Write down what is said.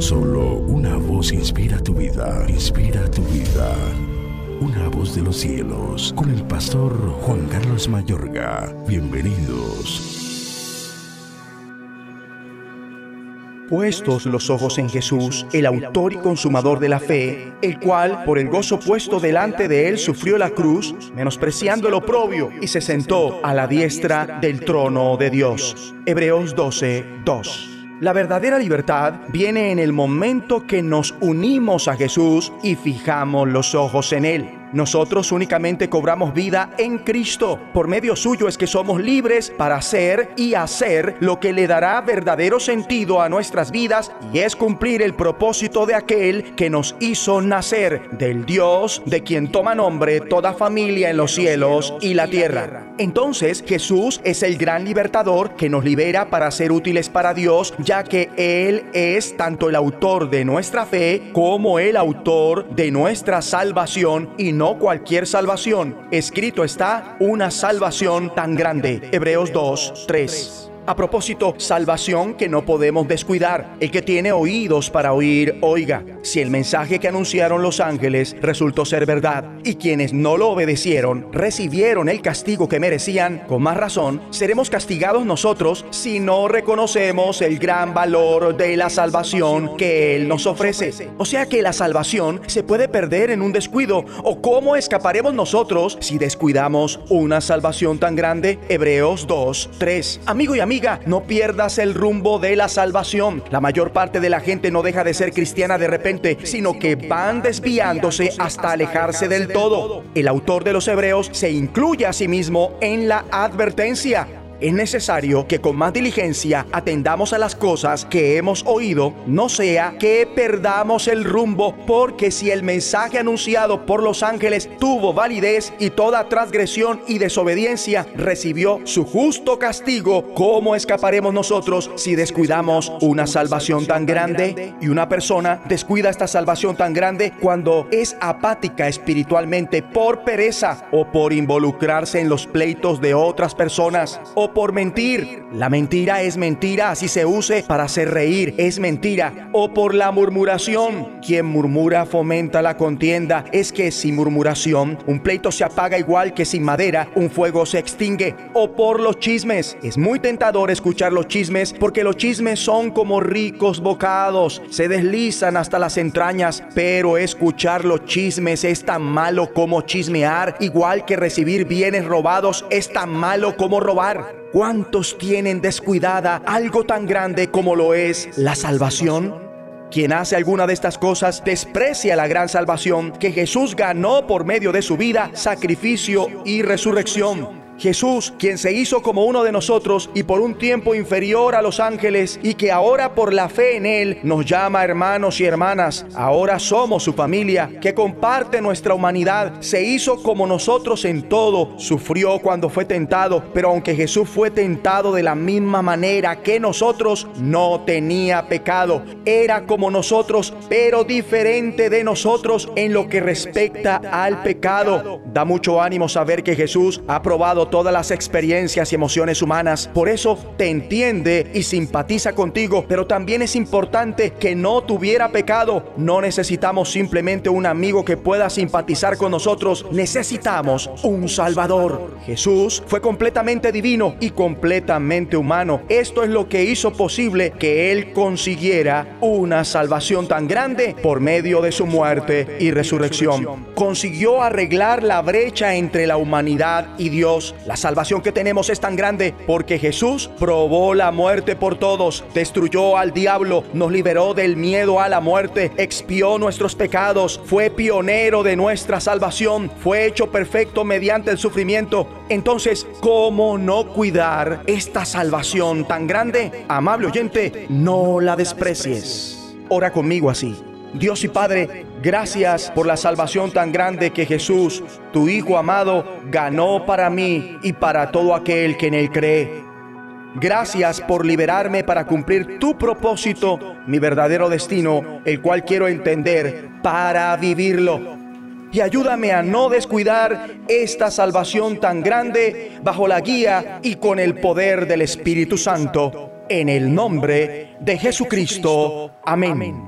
Solo una voz inspira tu vida, inspira tu vida. Una voz de los cielos, con el pastor Juan Carlos Mayorga. Bienvenidos. Puestos los ojos en Jesús, el autor y consumador de la fe, el cual, por el gozo puesto delante de él, sufrió la cruz, menospreciando el oprobio, y se sentó a la diestra del trono de Dios. Hebreos 12, 2. La verdadera libertad viene en el momento que nos unimos a Jesús y fijamos los ojos en Él. Nosotros únicamente cobramos vida en Cristo. Por medio suyo es que somos libres para hacer y hacer lo que le dará verdadero sentido a nuestras vidas y es cumplir el propósito de aquel que nos hizo nacer, del Dios de quien toma nombre toda familia en los cielos y la tierra. Entonces Jesús es el gran libertador que nos libera para ser útiles para Dios, ya que Él es tanto el autor de nuestra fe como el autor de nuestra salvación y no cualquier salvación. Escrito está una salvación tan grande. Hebreos 2, 3. A propósito, salvación que no podemos descuidar. El que tiene oídos para oír, oiga. Si el mensaje que anunciaron los ángeles resultó ser verdad y quienes no lo obedecieron recibieron el castigo que merecían, con más razón, seremos castigados nosotros si no reconocemos el gran valor de la salvación que Él nos ofrece. O sea que la salvación se puede perder en un descuido. ¿O cómo escaparemos nosotros si descuidamos una salvación tan grande? Hebreos 2, 3. Amigo y no pierdas el rumbo de la salvación. La mayor parte de la gente no deja de ser cristiana de repente, sino que van desviándose hasta alejarse del todo. El autor de los Hebreos se incluye a sí mismo en la advertencia es necesario que con más diligencia atendamos a las cosas que hemos oído, no sea que perdamos el rumbo, porque si el mensaje anunciado por los ángeles tuvo validez y toda transgresión y desobediencia recibió su justo castigo, ¿cómo escaparemos nosotros si descuidamos una salvación tan grande? Y una persona descuida esta salvación tan grande cuando es apática espiritualmente por pereza o por involucrarse en los pleitos de otras personas o por mentir. La mentira es mentira, así se use para hacer reír, es mentira. O por la murmuración. Quien murmura fomenta la contienda. Es que sin murmuración, un pleito se apaga igual que sin madera, un fuego se extingue. O por los chismes. Es muy tentador escuchar los chismes porque los chismes son como ricos bocados, se deslizan hasta las entrañas, pero escuchar los chismes es tan malo como chismear, igual que recibir bienes robados es tan malo como robar. ¿Cuántos tienen descuidada algo tan grande como lo es la salvación? Quien hace alguna de estas cosas desprecia la gran salvación que Jesús ganó por medio de su vida, sacrificio y resurrección. Jesús, quien se hizo como uno de nosotros y por un tiempo inferior a los ángeles y que ahora por la fe en Él nos llama hermanos y hermanas, ahora somos su familia, que comparte nuestra humanidad, se hizo como nosotros en todo, sufrió cuando fue tentado, pero aunque Jesús fue tentado de la misma manera que nosotros, no tenía pecado, era como nosotros, pero diferente de nosotros en lo que respecta al pecado. Da mucho ánimo saber que Jesús ha probado todas las experiencias y emociones humanas. Por eso te entiende y simpatiza contigo. Pero también es importante que no tuviera pecado. No necesitamos simplemente un amigo que pueda simpatizar con nosotros. Necesitamos un Salvador. Jesús fue completamente divino y completamente humano. Esto es lo que hizo posible que Él consiguiera una salvación tan grande por medio de su muerte y resurrección. Consiguió arreglar la brecha entre la humanidad y Dios la salvación que tenemos es tan grande porque Jesús probó la muerte por todos, destruyó al diablo, nos liberó del miedo a la muerte, expió nuestros pecados, fue pionero de nuestra salvación, fue hecho perfecto mediante el sufrimiento. Entonces, ¿cómo no cuidar esta salvación tan grande? Amable oyente, no la desprecies. Ora conmigo así. Dios y Padre, gracias por la salvación tan grande que Jesús, tu Hijo amado, ganó para mí y para todo aquel que en Él cree. Gracias por liberarme para cumplir tu propósito, mi verdadero destino, el cual quiero entender para vivirlo. Y ayúdame a no descuidar esta salvación tan grande bajo la guía y con el poder del Espíritu Santo. en el nombre de Jesucristo. Amén.